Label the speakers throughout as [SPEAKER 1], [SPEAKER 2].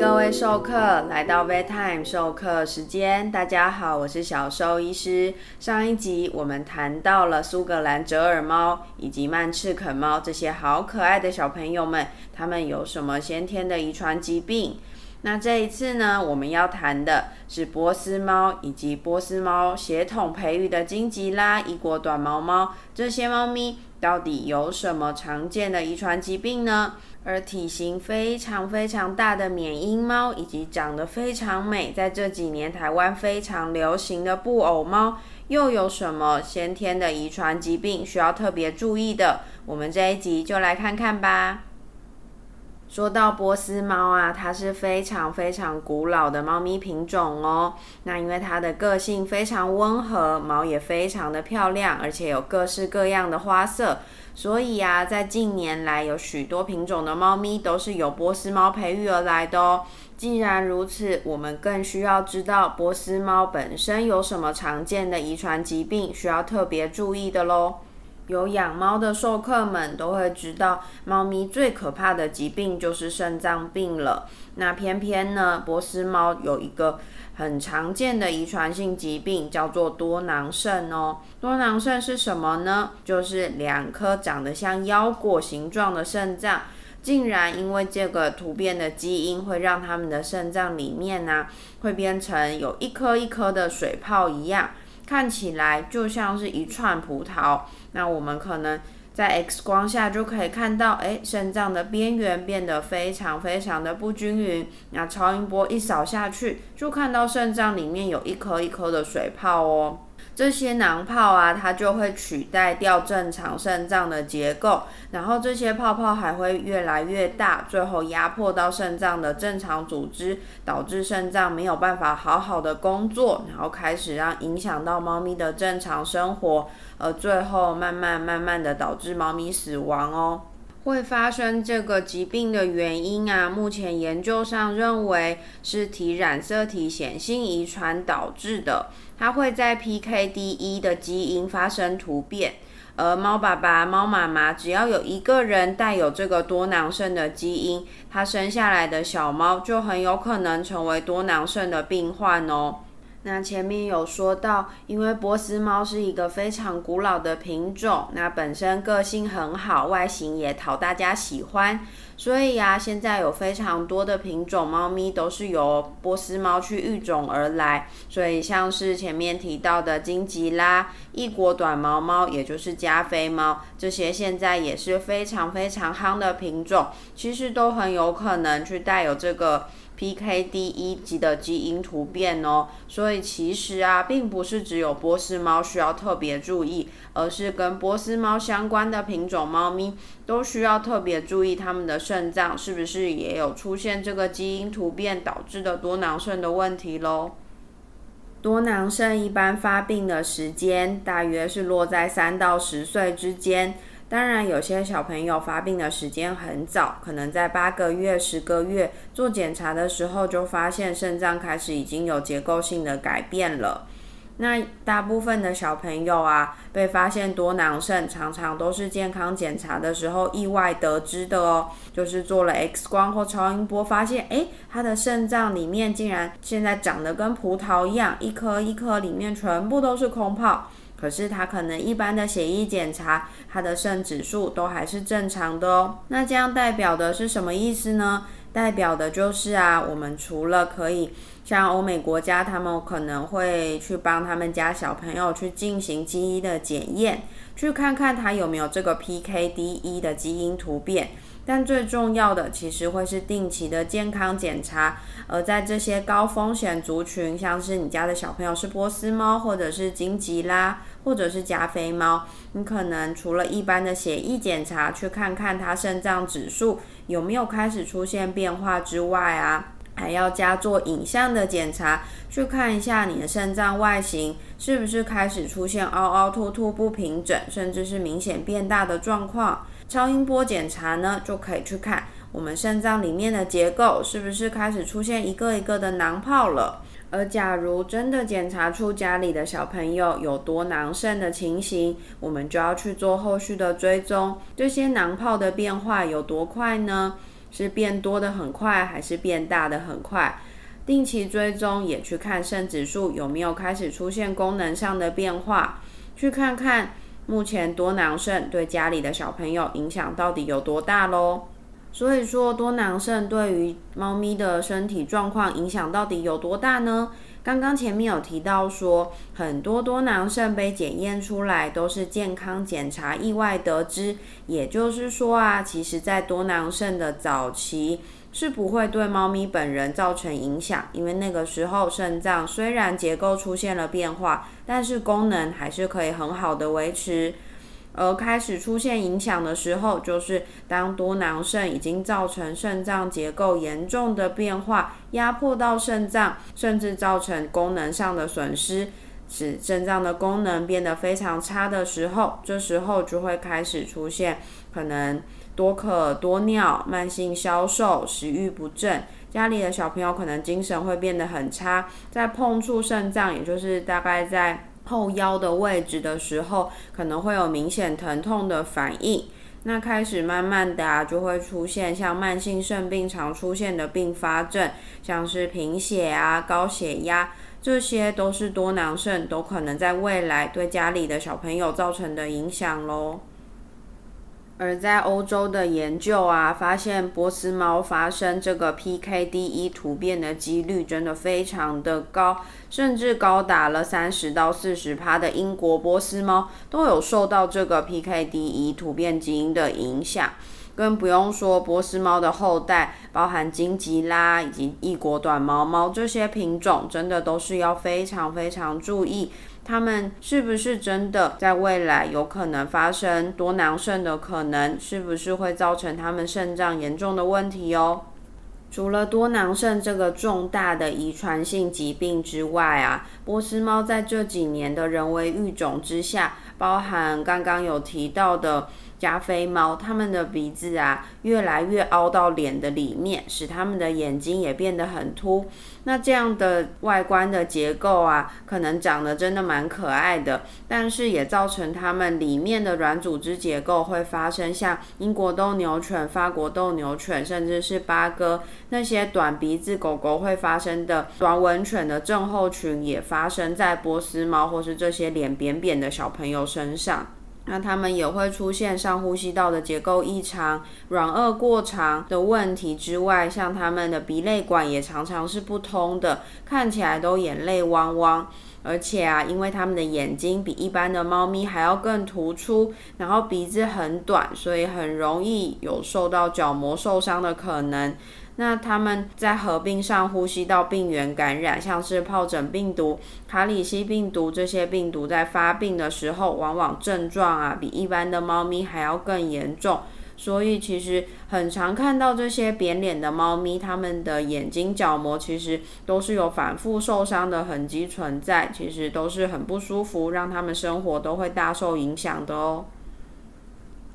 [SPEAKER 1] 各位授课，来到 Vet Time 授课时间。大家好，我是小兽医师。上一集我们谈到了苏格兰折耳猫以及曼赤肯猫这些好可爱的小朋友们，他们有什么先天的遗传疾病？那这一次呢，我们要谈的是波斯猫以及波斯猫血统培育的金吉拉、异国短毛猫这些猫咪，到底有什么常见的遗传疾病呢？而体型非常非常大的缅因猫，以及长得非常美，在这几年台湾非常流行的布偶猫，又有什么先天的遗传疾病需要特别注意的？我们这一集就来看看吧。说到波斯猫啊，它是非常非常古老的猫咪品种哦。那因为它的个性非常温和，毛也非常的漂亮，而且有各式各样的花色，所以啊，在近年来有许多品种的猫咪都是由波斯猫培育而来的哦。既然如此，我们更需要知道波斯猫本身有什么常见的遗传疾病需要特别注意的喽。有养猫的授课们都会知道，猫咪最可怕的疾病就是肾脏病了。那偏偏呢，波斯猫有一个很常见的遗传性疾病，叫做多囊肾哦。多囊肾是什么呢？就是两颗长得像腰果形状的肾脏，竟然因为这个突变的基因，会让它们的肾脏里面呢，会变成有一颗一颗的水泡一样。看起来就像是一串葡萄，那我们可能在 X 光下就可以看到，哎，肾脏的边缘变得非常非常的不均匀。那超音波一扫下去，就看到肾脏里面有一颗一颗的水泡哦。这些囊泡啊，它就会取代掉正常肾脏的结构，然后这些泡泡还会越来越大，最后压迫到肾脏的正常组织，导致肾脏没有办法好好的工作，然后开始让影响到猫咪的正常生活，而最后慢慢慢慢的导致猫咪死亡哦。会发生这个疾病的原因啊，目前研究上认为是体染色体显性遗传导致的。它会在 PKD1 的基因发生突变，而猫爸爸、猫妈妈只要有一个人带有这个多囊肾的基因，它生下来的小猫就很有可能成为多囊肾的病患哦。那前面有说到，因为波斯猫是一个非常古老的品种，那本身个性很好，外形也讨大家喜欢，所以呀，现在有非常多的品种猫咪都是由波斯猫去育种而来。所以像是前面提到的金吉拉、异国短毛猫，也就是加菲猫，这些现在也是非常非常夯的品种，其实都很有可能去带有这个。PKD 一级的基因突变哦，所以其实啊，并不是只有波斯猫需要特别注意，而是跟波斯猫相关的品种猫咪都需要特别注意它们的肾脏是不是也有出现这个基因突变导致的多囊肾的问题喽。多囊肾一般发病的时间大约是落在三到十岁之间。当然，有些小朋友发病的时间很早，可能在八个月、十个月做检查的时候就发现肾脏开始已经有结构性的改变了。那大部分的小朋友啊，被发现多囊肾，常常都是健康检查的时候意外得知的哦，就是做了 X 光或超音波，发现诶，他的肾脏里面竟然现在长得跟葡萄一样，一颗一颗里面全部都是空泡。可是他可能一般的血液检查，他的肾指数都还是正常的哦。那这样代表的是什么意思呢？代表的就是啊，我们除了可以像欧美国家，他们可能会去帮他们家小朋友去进行基因的检验，去看看他有没有这个 PKD1 的基因突变。但最重要的其实会是定期的健康检查，而在这些高风险族群，像是你家的小朋友是波斯猫，或者是金吉拉，或者是加菲猫，你可能除了一般的血液检查，去看看它肾脏指数有没有开始出现变化之外啊，还要加做影像的检查，去看一下你的肾脏外形是不是开始出现凹凹凸凸不平整，甚至是明显变大的状况。超音波检查呢，就可以去看我们肾脏里面的结构是不是开始出现一个一个的囊泡了。而假如真的检查出家里的小朋友有多囊肾的情形，我们就要去做后续的追踪，这些囊泡的变化有多快呢？是变多的很快，还是变大的很快？定期追踪，也去看肾指数有没有开始出现功能上的变化，去看看目前多囊肾对家里的小朋友影响到底有多大喽。所以说，多囊肾对于猫咪的身体状况影响到底有多大呢？刚刚前面有提到说，很多多囊肾被检验出来都是健康检查意外得知，也就是说啊，其实在多囊肾的早期是不会对猫咪本人造成影响，因为那个时候肾脏虽然结构出现了变化，但是功能还是可以很好的维持。而开始出现影响的时候，就是当多囊肾已经造成肾脏结构严重的变化，压迫到肾脏，甚至造成功能上的损失，使肾脏的功能变得非常差的时候，这时候就会开始出现可能多渴多尿、慢性消瘦、食欲不振，家里的小朋友可能精神会变得很差，在碰触肾脏，也就是大概在。后腰的位置的时候，可能会有明显疼痛的反应。那开始慢慢的啊，就会出现像慢性肾病常出现的并发症，像是贫血啊、高血压，这些都是多囊肾都可能在未来对家里的小朋友造成的影响喽。而在欧洲的研究啊，发现波斯猫发生这个 PKD1 突变的几率真的非常的高，甚至高达了三十到四十趴的英国波斯猫都有受到这个 PKD1 突变基因的影响，更不用说波斯猫的后代，包含金吉拉以及异国短毛猫这些品种，真的都是要非常非常注意。他们是不是真的在未来有可能发生多囊肾的可能？是不是会造成他们肾脏严重的问题哦？除了多囊肾这个重大的遗传性疾病之外啊，波斯猫在这几年的人为育种之下，包含刚刚有提到的。加菲猫，它们的鼻子啊越来越凹到脸的里面，使它们的眼睛也变得很凸。那这样的外观的结构啊，可能长得真的蛮可爱的，但是也造成它们里面的软组织结构会发生像英国斗牛犬、法国斗牛犬，甚至是八哥那些短鼻子狗狗会发生的短吻犬的症候群，也发生在波斯猫或是这些脸扁扁的小朋友身上。那他们也会出现上呼吸道的结构异常、软腭过长的问题之外，像他们的鼻泪管也常常是不通的，看起来都眼泪汪汪。而且啊，因为他们的眼睛比一般的猫咪还要更突出，然后鼻子很短，所以很容易有受到角膜受伤的可能。那他们在合并上呼吸道病原感染，像是疱疹病毒、卡里西病毒这些病毒，在发病的时候，往往症状啊比一般的猫咪还要更严重。所以其实很常看到这些扁脸的猫咪，它们的眼睛角膜其实都是有反复受伤的痕迹存在，其实都是很不舒服，让它们生活都会大受影响的哦。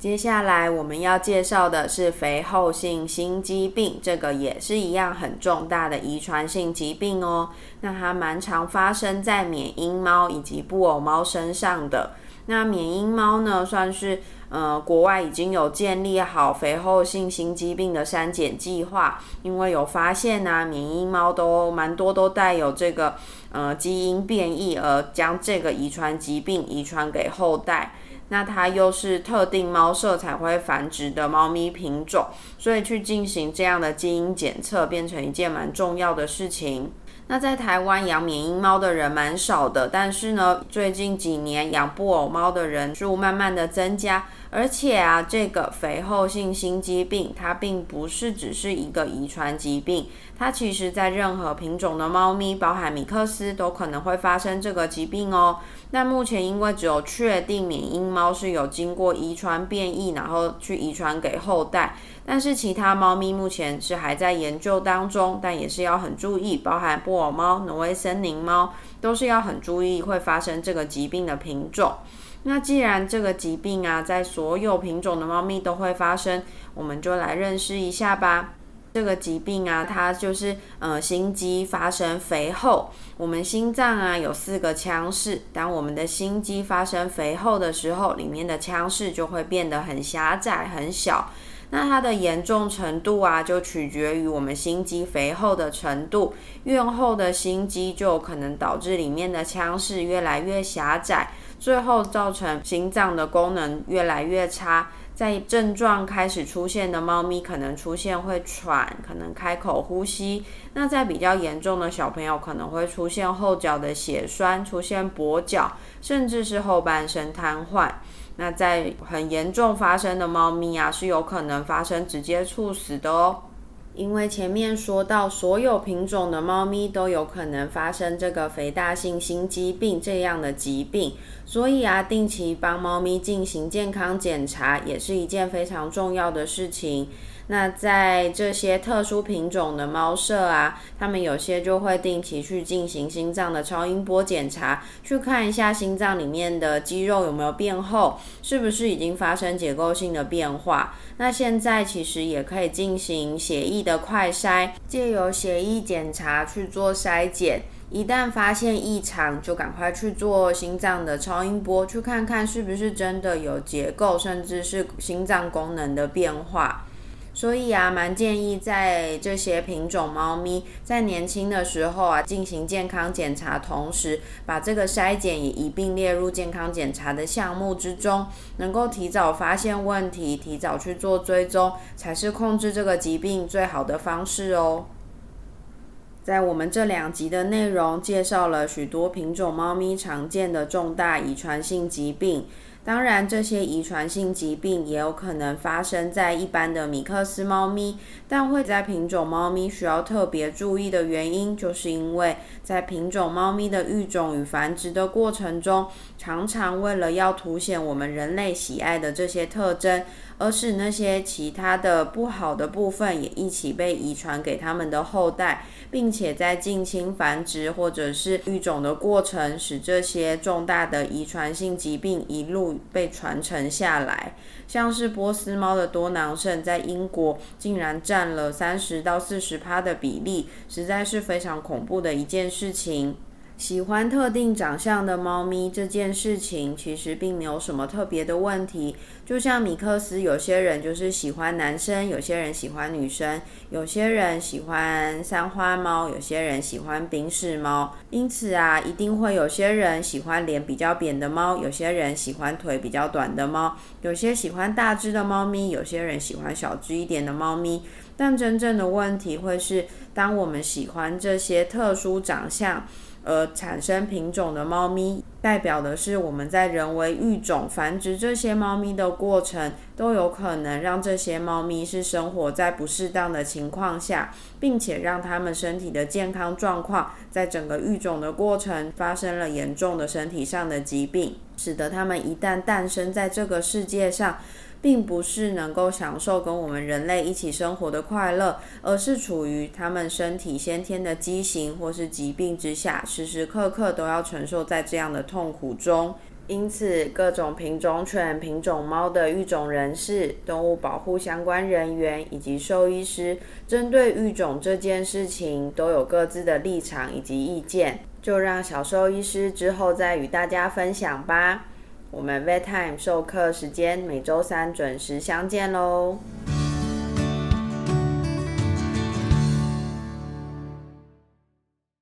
[SPEAKER 1] 接下来我们要介绍的是肥厚性心肌病，这个也是一样很重大的遗传性疾病哦。那它蛮常发生在缅因猫以及布偶猫身上的。那缅因猫呢，算是呃国外已经有建立好肥厚性心肌病的删减计划，因为有发现啊，缅因猫都蛮多都带有这个呃基因变异，而将这个遗传疾病遗传给后代。那它又是特定猫舍才会繁殖的猫咪品种，所以去进行这样的基因检测变成一件蛮重要的事情。那在台湾养缅因猫的人蛮少的，但是呢，最近几年养布偶猫的人数慢慢的增加。而且啊，这个肥厚性心肌病，它并不是只是一个遗传疾病，它其实在任何品种的猫咪，包含米克斯，都可能会发生这个疾病哦。那目前因为只有确定缅因猫是有经过遗传变异，然后去遗传给后代，但是其他猫咪目前是还在研究当中，但也是要很注意，包含布偶猫、挪威森林猫，都是要很注意会发生这个疾病的品种。那既然这个疾病啊，在所有品种的猫咪都会发生，我们就来认识一下吧。这个疾病啊，它就是呃心肌发生肥厚。我们心脏啊有四个腔室，当我们的心肌发生肥厚的时候，里面的腔室就会变得很狭窄、很小。那它的严重程度啊，就取决于我们心肌肥厚的程度。越厚的心肌就有可能导致里面的腔室越来越狭窄，最后造成心脏的功能越来越差。在症状开始出现的猫咪，可能出现会喘，可能开口呼吸。那在比较严重的小朋友，可能会出现后脚的血栓，出现跛脚，甚至是后半身瘫痪。那在很严重发生的猫咪啊，是有可能发生直接猝死的哦。因为前面说到，所有品种的猫咪都有可能发生这个肥大性心肌病这样的疾病，所以啊，定期帮猫咪进行健康检查也是一件非常重要的事情。那在这些特殊品种的猫舍啊，他们有些就会定期去进行心脏的超音波检查，去看一下心脏里面的肌肉有没有变厚，是不是已经发生结构性的变化。那现在其实也可以进行血液的快筛，借由血液检查去做筛检，一旦发现异常，就赶快去做心脏的超音波，去看看是不是真的有结构，甚至是心脏功能的变化。所以啊，蛮建议在这些品种猫咪在年轻的时候啊，进行健康检查，同时把这个筛检也一并列入健康检查的项目之中，能够提早发现问题，提早去做追踪，才是控制这个疾病最好的方式哦。在我们这两集的内容，介绍了许多品种猫咪常见的重大遗传性疾病。当然，这些遗传性疾病也有可能发生在一般的米克斯猫咪，但会在品种猫咪需要特别注意的原因，就是因为在品种猫咪的育种与繁殖的过程中，常常为了要凸显我们人类喜爱的这些特征，而是那些其他的不好的部分也一起被遗传给他们的后代。并且在近亲繁殖或者是育种的过程，使这些重大的遗传性疾病一路被传承下来。像是波斯猫的多囊肾，在英国竟然占了三十到四十趴的比例，实在是非常恐怖的一件事情。喜欢特定长相的猫咪这件事情，其实并没有什么特别的问题。就像米克斯，有些人就是喜欢男生，有些人喜欢女生，有些人喜欢三花猫，有些人喜欢冰室猫。因此啊，一定会有些人喜欢脸比较扁的猫，有些人喜欢腿比较短的猫，有些喜欢大只的猫咪，有些人喜欢小只一点的猫咪。但真正的问题会是，当我们喜欢这些特殊长相。而产生品种的猫咪，代表的是我们在人为育种繁殖这些猫咪的过程，都有可能让这些猫咪是生活在不适当的情况下，并且让它们身体的健康状况在整个育种的过程发生了严重的身体上的疾病，使得它们一旦诞生在这个世界上。并不是能够享受跟我们人类一起生活的快乐，而是处于他们身体先天的畸形或是疾病之下，时时刻刻都要承受在这样的痛苦中。因此，各种品种犬、品种猫的育种人士、动物保护相关人员以及兽医师，针对育种这件事情都有各自的立场以及意见。就让小兽医师之后再与大家分享吧。我们 Vet Time 授课时间每周三准时相见喽。